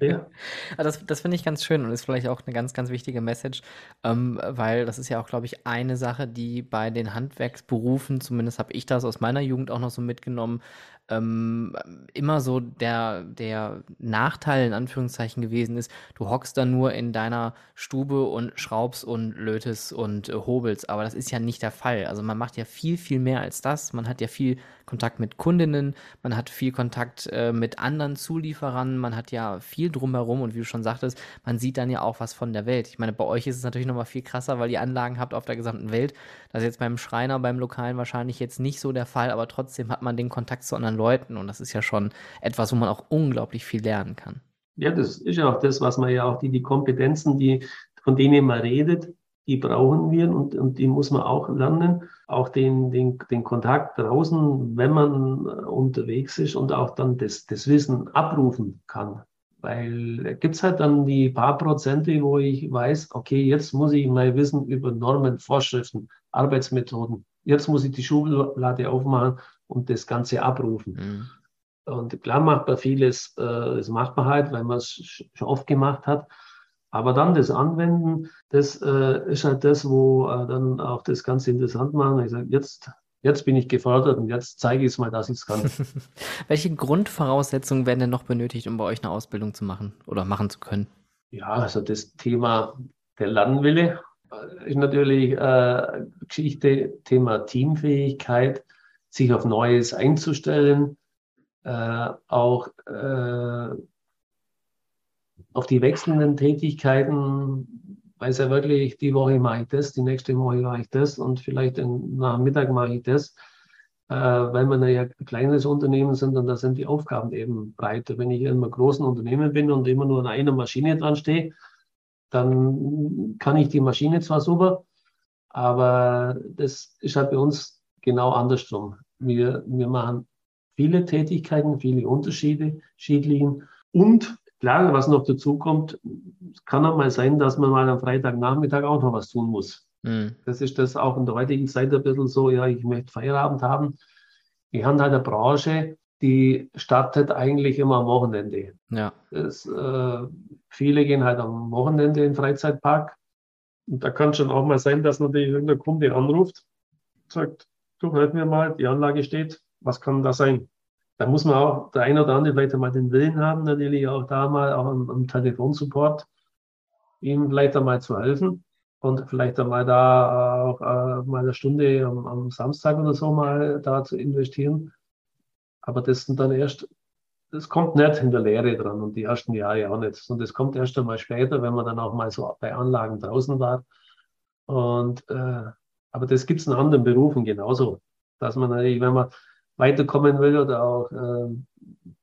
ja. Das, das finde ich ganz schön und ist vielleicht auch eine ganz, ganz wichtige Message, ähm, weil das ist ja auch, glaube ich, eine Sache, die bei den Handwerksberufen, zumindest habe ich das aus meiner Jugend auch noch so mitgenommen, ähm, immer so der, der Nachteil in Anführungszeichen gewesen ist, du hockst da nur in deiner Stube und schraubst und lötest und äh, hobelst, aber das ist ja nicht der Fall. Also man macht ja viel, viel mehr als das. Man hat ja viel Kontakt mit Kundinnen, man hat viel Kontakt äh, mit anderen Zulieferern, man hat ja viel drumherum und wie du schon sagtest, man sieht dann ja auch was von der Welt. Ich meine, bei euch ist es natürlich nochmal viel krasser, weil ihr Anlagen habt auf der gesamten Welt. Das ist jetzt beim Schreiner, beim Lokalen wahrscheinlich jetzt nicht so der Fall, aber trotzdem hat man den Kontakt zu anderen Leuten und das ist ja schon etwas, wo man auch unglaublich viel lernen kann. Ja, das ist ja auch das, was man ja auch die, die Kompetenzen, die, von denen man redet, die brauchen wir und, und die muss man auch lernen. Auch den, den, den Kontakt draußen, wenn man unterwegs ist und auch dann das, das Wissen abrufen kann. Weil gibt es halt dann die paar Prozente, wo ich weiß, okay, jetzt muss ich mein Wissen über Normen, Vorschriften, Arbeitsmethoden, jetzt muss ich die Schublade aufmachen und das Ganze abrufen. Mhm. Und klar macht man vieles, äh, das macht man halt, weil man es schon oft gemacht hat. Aber dann das Anwenden, das äh, ist halt das, wo äh, dann auch das Ganze interessant machen. Ich sage, jetzt, jetzt bin ich gefordert und jetzt zeige ich es mal, dass ich es kann. Welche Grundvoraussetzungen werden denn noch benötigt, um bei euch eine Ausbildung zu machen oder machen zu können? Ja, also das Thema der Lernwille ist natürlich äh, Geschichte, Thema Teamfähigkeit, sich auf Neues einzustellen, äh, auch äh, auf die wechselnden Tätigkeiten, weiß ja wirklich, die Woche mache ich das, die nächste Woche mache ich das und vielleicht nach Mittag mache ich das, äh, weil wir ja ein kleines Unternehmen sind und da sind die Aufgaben eben breiter. Wenn ich in einem großen Unternehmen bin und immer nur an einer Maschine dran stehe, dann kann ich die Maschine zwar super, aber das ist halt bei uns genau andersrum. Wir, wir machen viele Tätigkeiten, viele Unterschiede, Schiedlichen und Klar, was noch dazu kommt, es kann auch mal sein, dass man mal am Freitagnachmittag auch noch was tun muss. Mhm. Das ist das auch in der heutigen Zeit ein bisschen so, ja, ich möchte Feierabend haben. Wir haben halt eine Branche, die startet eigentlich immer am Wochenende. Ja. Das, äh, viele gehen halt am Wochenende in den Freizeitpark. Und da kann schon auch mal sein, dass natürlich irgendein Kunde anruft, sagt, du, hört mir mal, die Anlage steht, was kann da sein? Da muss man auch der eine oder andere vielleicht einmal den Willen haben, natürlich auch da mal auch am, am Telefonsupport ihm vielleicht einmal zu helfen und vielleicht einmal da auch äh, mal eine Stunde am, am, Samstag oder so mal da zu investieren. Aber das sind dann erst, das kommt nicht in der Lehre dran und die ersten Jahre auch nicht. Und das kommt erst einmal später, wenn man dann auch mal so bei Anlagen draußen war. Und äh, aber das gibt es in anderen Berufen genauso, dass man natürlich, wenn man weiterkommen will oder auch äh, ein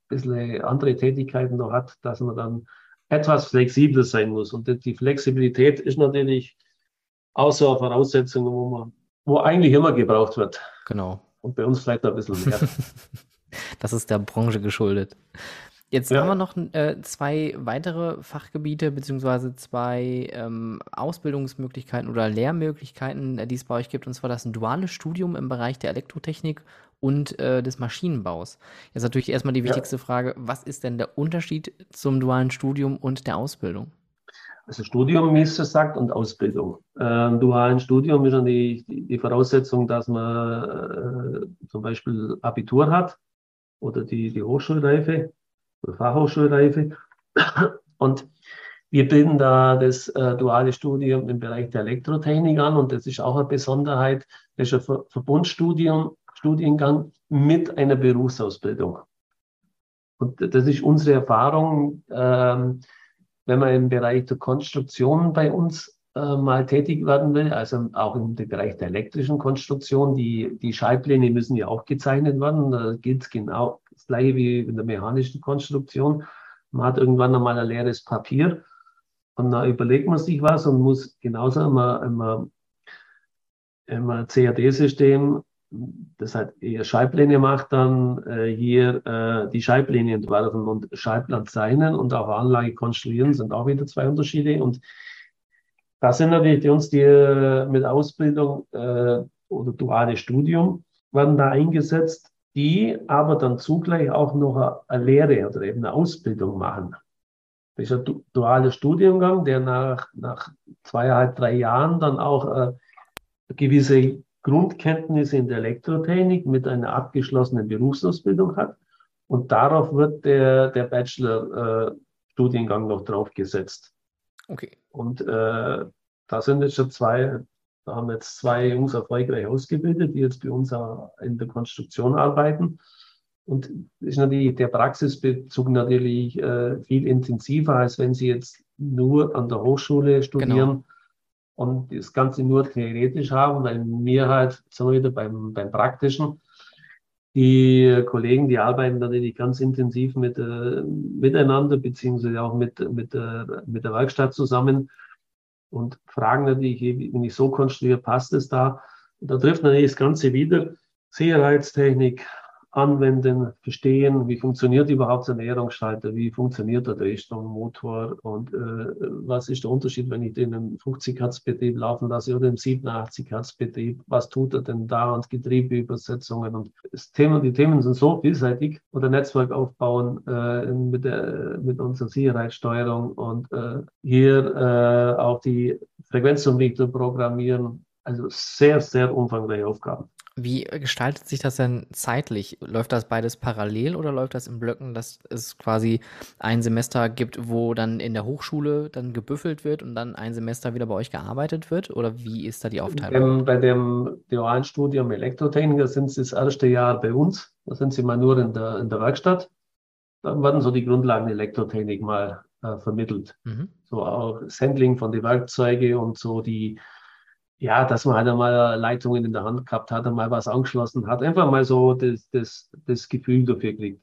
bisschen andere Tätigkeiten noch hat, dass man dann etwas flexibler sein muss. Und die Flexibilität ist natürlich auch so eine Voraussetzung, wo man, wo eigentlich immer gebraucht wird. Genau. Und bei uns vielleicht ein bisschen mehr. das ist der Branche geschuldet. Jetzt ja. haben wir noch äh, zwei weitere Fachgebiete beziehungsweise zwei ähm, Ausbildungsmöglichkeiten oder Lehrmöglichkeiten, äh, die es bei euch gibt, und zwar das duale Studium im Bereich der Elektrotechnik und äh, des Maschinenbaus. Jetzt natürlich erstmal die wichtigste ja. Frage, was ist denn der Unterschied zum dualen Studium und der Ausbildung? Also Studium, wie es sagt, und Ausbildung. Ähm, dualen Studium ist dann die, die Voraussetzung, dass man äh, zum Beispiel Abitur hat oder die, die Hochschulreife oder Fachhochschulreife. Und wir bilden da das äh, duale Studium im Bereich der Elektrotechnik an und das ist auch eine Besonderheit. Das ist ein Ver Verbundstudium Studiengang mit einer Berufsausbildung. Und das ist unsere Erfahrung, ähm, wenn man im Bereich der Konstruktion bei uns äh, mal tätig werden will, also auch im Bereich der elektrischen Konstruktion. Die, die Schallpläne müssen ja auch gezeichnet werden. Da gilt es genau das gleiche wie in der mechanischen Konstruktion. Man hat irgendwann einmal ein leeres Papier und da überlegt man sich was und muss genauso immer, immer, immer CAD-System, das hat eher Schallpläne macht, dann äh, hier äh, die Schallpläne entwerfen und Schallplan zeichnen und auch Anlage konstruieren, sind auch wieder zwei Unterschiede. Und das sind natürlich die uns, die äh, mit Ausbildung äh, oder duale Studium werden da eingesetzt, die aber dann zugleich auch noch eine, eine Lehre oder eben eine Ausbildung machen. Das ist ein dualer Studiengang, der nach, nach zweieinhalb, drei Jahren dann auch äh, gewisse Grundkenntnisse in der Elektrotechnik mit einer abgeschlossenen Berufsausbildung hat. Und darauf wird der, der Bachelor-Studiengang äh, noch draufgesetzt. Okay. Und äh, da sind jetzt schon zwei, da haben jetzt zwei Jungs erfolgreich ausgebildet, die jetzt bei uns in der Konstruktion arbeiten. Und ist natürlich der Praxisbezug natürlich äh, viel intensiver, als wenn Sie jetzt nur an der Hochschule studieren genau. Und das Ganze nur theoretisch haben, weil mir halt, sagen wir wieder beim, beim Praktischen, die Kollegen, die arbeiten natürlich ganz intensiv mit, äh, miteinander, beziehungsweise auch mit, mit, äh, mit der Werkstatt zusammen und fragen natürlich, wenn ich so konstruiere, passt es da? Und da trifft natürlich das Ganze wieder. Sicherheitstechnik, anwenden, verstehen, wie funktioniert überhaupt der Ernährungsschalter, wie funktioniert der Drehstrommotor und äh, was ist der Unterschied, wenn ich den im 50 Hertz Betrieb laufen lasse oder im 87 Hertz Betrieb, was tut er denn da und Getriebeübersetzungen und das Thema, die Themen sind so vielseitig oder Netzwerk aufbauen äh, mit, der, mit unserer Sicherheitssteuerung und äh, hier äh, auch die Frequenzumrichter programmieren, also sehr, sehr umfangreiche Aufgaben. Wie gestaltet sich das denn zeitlich? Läuft das beides parallel oder läuft das in Blöcken, dass es quasi ein Semester gibt, wo dann in der Hochschule dann gebüffelt wird und dann ein Semester wieder bei euch gearbeitet wird? Oder wie ist da die Aufteilung? Bei dem dualen Studium Elektrotechniker sind sie das erste Jahr bei uns. Da sind sie mal nur in der, in der Werkstatt. Dann werden so die Grundlagen Elektrotechnik mal äh, vermittelt. Mhm. So auch das Handling von den Werkzeugen und so die ja, dass man halt einmal Leitungen in der Hand gehabt hat, einmal was angeschlossen hat, einfach mal so das, das, das Gefühl dafür kriegt.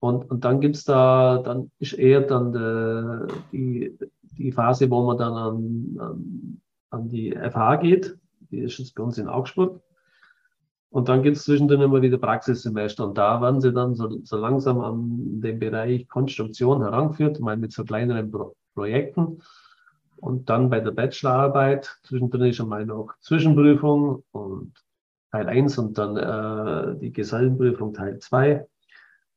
Und, und dann gibt's da, dann ist eher dann de, die, die Phase, wo man dann an, an, an die FH geht, die ist jetzt bei uns in Augsburg. Und dann gibt's zwischendrin immer wieder Praxissemester und da werden sie dann so, so langsam an den Bereich Konstruktion herangeführt, mal mit so kleineren Pro Projekten. Und dann bei der Bachelorarbeit, zwischendrin ist einmal noch Zwischenprüfung und Teil 1 und dann äh, die Gesellenprüfung Teil 2.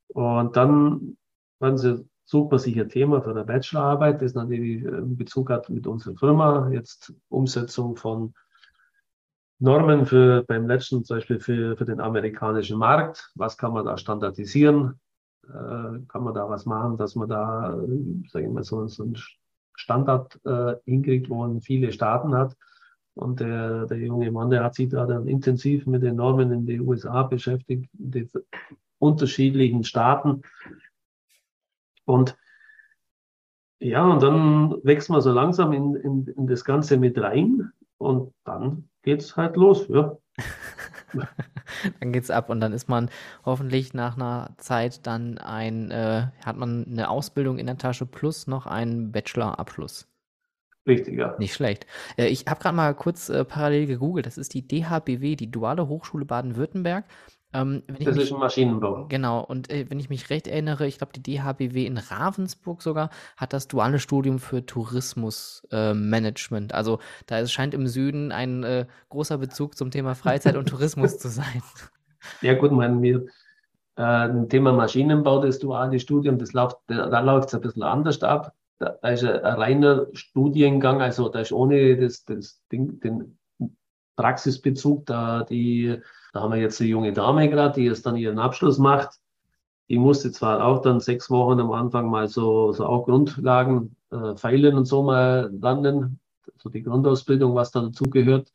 Und dann werden sie, sucht man sich ein Thema für eine Bachelorarbeit, das natürlich einen Bezug hat mit unserer Firma. Jetzt Umsetzung von Normen für beim letzten zum Beispiel für, für den amerikanischen Markt. Was kann man da standardisieren? Äh, kann man da was machen, dass man da, äh, sage ich mal, so, so ein Standard äh, hinkriegt, wo man viele Staaten hat. Und der, der junge Mann, der hat sich da dann intensiv mit den Normen in den USA beschäftigt, den unterschiedlichen Staaten. Und ja, und dann wächst man so langsam in, in, in das Ganze mit rein und dann geht es halt los. Ja. dann geht's ab und dann ist man hoffentlich nach einer Zeit dann ein, äh, hat man eine Ausbildung in der Tasche plus noch einen Bachelor-Abschluss. Richtig, ja. Nicht schlecht. Äh, ich habe gerade mal kurz äh, parallel gegoogelt. Das ist die DHBW, die Duale Hochschule Baden-Württemberg. Ähm, das mich, ist ein Maschinenbau. Genau, und äh, wenn ich mich recht erinnere, ich glaube, die DHBW in Ravensburg sogar hat das duale Studium für Tourismusmanagement. Äh, also da ist, scheint im Süden ein äh, großer Bezug zum Thema Freizeit und Tourismus zu sein. Ja, gut, mein, wir, äh, ein Thema Maschinenbau, das duale Studium, das läuft, da, da läuft es ein bisschen anders ab. Da, da ist ein, ein, reiner Studiengang, also da ist ohne das, das Ding, den Praxisbezug, da die da haben wir jetzt eine junge Dame gerade, die jetzt dann ihren Abschluss macht. Die musste zwar auch dann sechs Wochen am Anfang mal so, so auch Grundlagen, äh, Pfeilen und so mal lernen, so die Grundausbildung, was da dazugehört.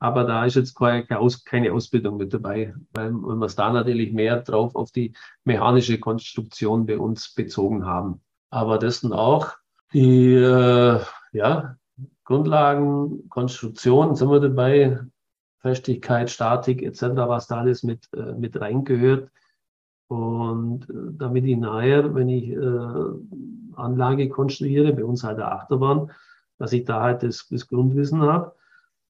Aber da ist jetzt keine, keine Ausbildung mit dabei, weil, weil wir es da natürlich mehr drauf auf die mechanische Konstruktion bei uns bezogen haben. Aber das sind auch die, äh, ja, Grundlagen, Konstruktion sind wir dabei, Festigkeit, Statik etc., was da alles mit, äh, mit reingehört. Und äh, damit ich nachher, wenn ich äh, Anlage konstruiere, bei uns halt der Achterbahn, dass ich da halt das, das Grundwissen habe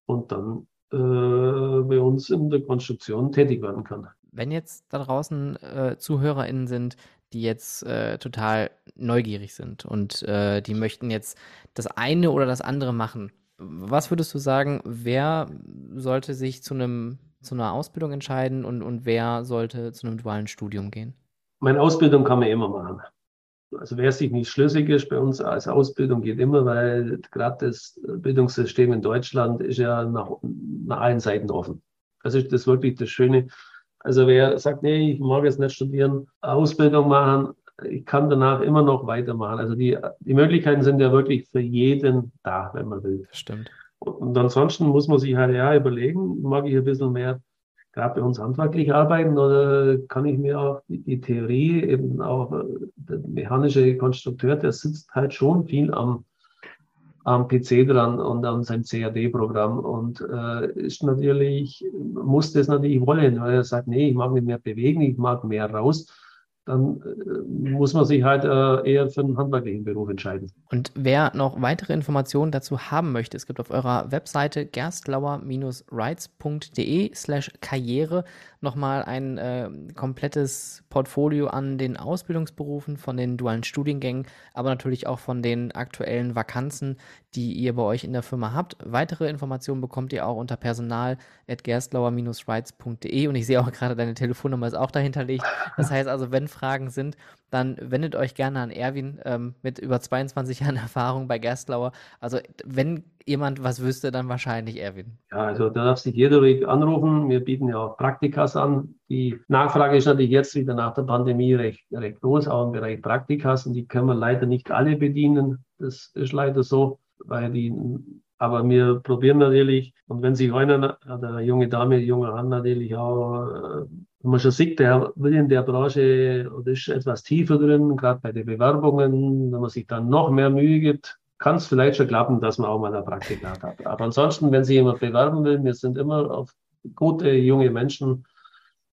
und dann äh, bei uns in der Konstruktion tätig werden kann. Wenn jetzt da draußen äh, ZuhörerInnen sind, die jetzt äh, total neugierig sind und äh, die möchten jetzt das eine oder das andere machen, was würdest du sagen, wer sollte sich zu einem zu einer Ausbildung entscheiden und, und wer sollte zu einem dualen Studium gehen? Meine Ausbildung kann man immer machen. Also wer sich nicht schlüssig ist, bei uns als Ausbildung geht immer, weil gerade das Bildungssystem in Deutschland ist ja nach, nach allen Seiten offen. Das ist wirklich das Schöne. Also wer sagt, nee, ich mag jetzt nicht studieren, Ausbildung machen, ich kann danach immer noch weitermachen. Also die, die Möglichkeiten sind ja wirklich für jeden da, wenn man will. Stimmt. Und ansonsten muss man sich halt ja überlegen, mag ich ein bisschen mehr gerade bei uns handwerklich arbeiten oder kann ich mir auch die, Theorie, eben auch äh, der mechanische Konstrukteur, der sitzt halt schon viel am, am PC dran und an seinem CAD-Programm und äh, ist natürlich, muss das natürlich wollen, weil er sagt, nee, ich mag mich mehr bewegen, ich mag mehr raus dann äh, muss man sich halt äh, eher für einen handwerklichen Beruf entscheiden. Und wer noch weitere Informationen dazu haben möchte, es gibt auf eurer Webseite gerstlauer-rights.de slash karriere nochmal ein äh, komplettes Portfolio an den Ausbildungsberufen von den dualen Studiengängen, aber natürlich auch von den aktuellen Vakanzen, die ihr bei euch in der Firma habt. Weitere Informationen bekommt ihr auch unter personal.gerstlauer-rights.de und ich sehe auch gerade, deine Telefonnummer ist auch dahinterlegt. Das heißt also, wenn Fragen sind, dann wendet euch gerne an Erwin ähm, mit über 22 Jahren Erfahrung bei Gerstlauer. Also wenn jemand was wüsste, dann wahrscheinlich Erwin. Ja, also da darf sich jeder anrufen. Wir bieten ja auch Praktikas an. Die Nachfrage ist natürlich jetzt wieder nach der Pandemie recht, recht groß, auch im Bereich Praktikas. Und die können wir leider nicht alle bedienen. Das ist leider so, weil die aber wir probieren natürlich, und wenn sich einer, eine junge Dame, junger Mann natürlich auch, äh, wenn man schon sieht, der will in der Branche oder ist etwas tiefer drin, gerade bei den Bewerbungen, wenn man sich dann noch mehr Mühe gibt, kann es vielleicht schon klappen, dass man auch mal ein Praktikat hat. Aber ansonsten, wenn sich jemand bewerben will, wir sind immer auf gute junge Menschen,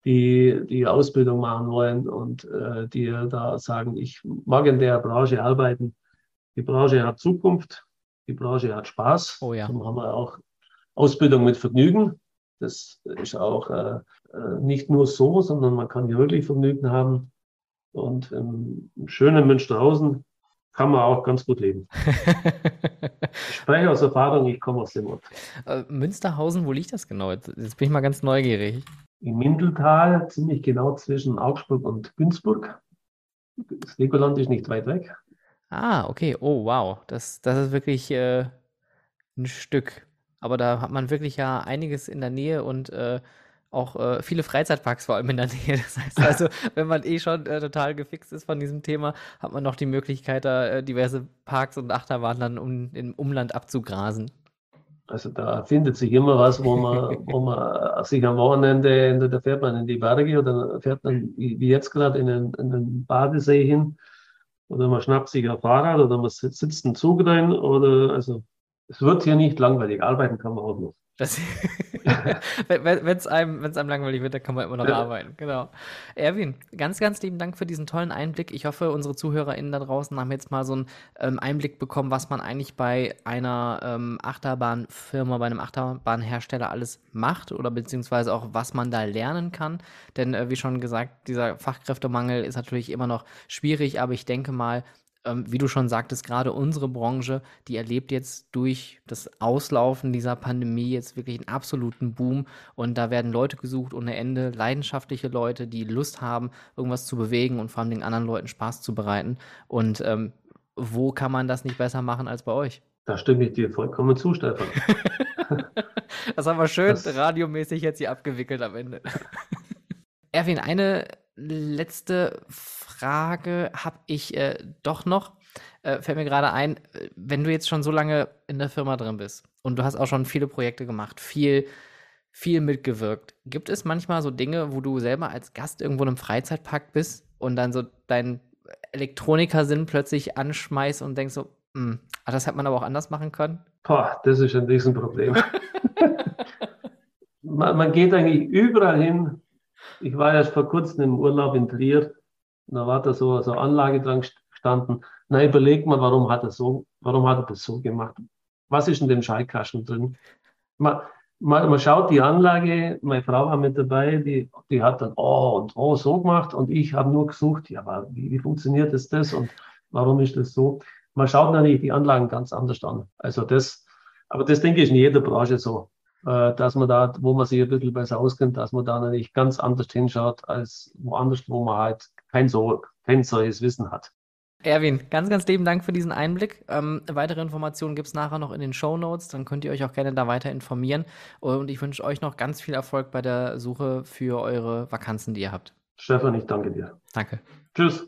die die Ausbildung machen wollen und äh, die da sagen, ich mag in der Branche arbeiten. Die Branche hat Zukunft, die Branche hat Spaß. Oh ja. Darum haben wir auch Ausbildung mit Vergnügen. Das ist auch äh, äh nicht nur so, sondern man kann hier wirklich Vergnügen haben. Und im schönen Münsterhausen kann man auch ganz gut leben. ich spreche aus Erfahrung, ich komme aus dem Ort. Äh, Münsterhausen, wo liegt das genau? Jetzt, jetzt bin ich mal ganz neugierig. Im Mindeltal, ziemlich genau zwischen Augsburg und Günzburg. Das Legoland ist nicht weit weg. Ah, okay. Oh, wow. Das, das ist wirklich äh, ein Stück. Aber da hat man wirklich ja einiges in der Nähe und äh, auch äh, viele Freizeitparks vor allem in der Nähe. Das heißt also, wenn man eh schon äh, total gefixt ist von diesem Thema, hat man noch die Möglichkeit, da äh, diverse Parks und Achterbahnen dann um, im Umland abzugrasen. Also da findet sich immer was, wo man, wo man sich am Wochenende, da fährt man in die Berge oder fährt man wie jetzt gerade in den, in den Badesee hin oder man schnappt sich ein Fahrrad oder man sitzt einen Zug rein oder also es wird hier nicht langweilig. Arbeiten kann man auch noch. wenn es einem, einem langweilig wird, dann kann man immer noch ja. arbeiten. Genau. Erwin, ganz, ganz lieben Dank für diesen tollen Einblick. Ich hoffe, unsere ZuhörerInnen da draußen haben jetzt mal so einen ähm, Einblick bekommen, was man eigentlich bei einer ähm, Achterbahnfirma, bei einem Achterbahnhersteller alles macht oder beziehungsweise auch, was man da lernen kann. Denn äh, wie schon gesagt, dieser Fachkräftemangel ist natürlich immer noch schwierig, aber ich denke mal, ähm, wie du schon sagtest, gerade unsere Branche, die erlebt jetzt durch das Auslaufen dieser Pandemie jetzt wirklich einen absoluten Boom. Und da werden Leute gesucht ohne Ende, leidenschaftliche Leute, die Lust haben, irgendwas zu bewegen und vor allem den anderen Leuten Spaß zu bereiten. Und ähm, wo kann man das nicht besser machen als bei euch? Da stimme ich dir vollkommen zu, Stefan. das haben wir schön das... radiomäßig jetzt hier abgewickelt am Ende. Erwin, eine letzte Frage habe ich äh, doch noch. Äh, fällt mir gerade ein, wenn du jetzt schon so lange in der Firma drin bist und du hast auch schon viele Projekte gemacht, viel, viel mitgewirkt, gibt es manchmal so Dinge, wo du selber als Gast irgendwo in einem Freizeitpark bist und dann so dein Elektroniker-Sinn plötzlich anschmeißt und denkst so, hm, ah, das hätte man aber auch anders machen können? boah, das ist ein Riesenproblem. man, man geht eigentlich überall hin. Ich war erst vor kurzem im Urlaub in Trier. Da war da so, so Anlage dran gestanden. Na, überleg mal, warum hat er so, warum hat er das so gemacht? Was ist in dem Schaltkasten drin? Man, man, man schaut die Anlage, meine Frau war mit dabei, die, die hat dann oh und oh so gemacht und ich habe nur gesucht, ja, aber wie, wie funktioniert das, das und warum ist das so? Man schaut natürlich die Anlagen ganz anders an. Also das, aber das denke ich in jeder Branche so, äh, dass man da, wo man sich ein bisschen besser auskennt, dass man da natürlich ganz anders hinschaut als woanders, wo man halt kein so, kein solches Wissen hat. Erwin, ganz, ganz lieben Dank für diesen Einblick. Ähm, weitere Informationen gibt es nachher noch in den Show Notes. Dann könnt ihr euch auch gerne da weiter informieren. Und ich wünsche euch noch ganz viel Erfolg bei der Suche für eure Vakanzen, die ihr habt. Stefan, ich danke dir. Danke. Tschüss.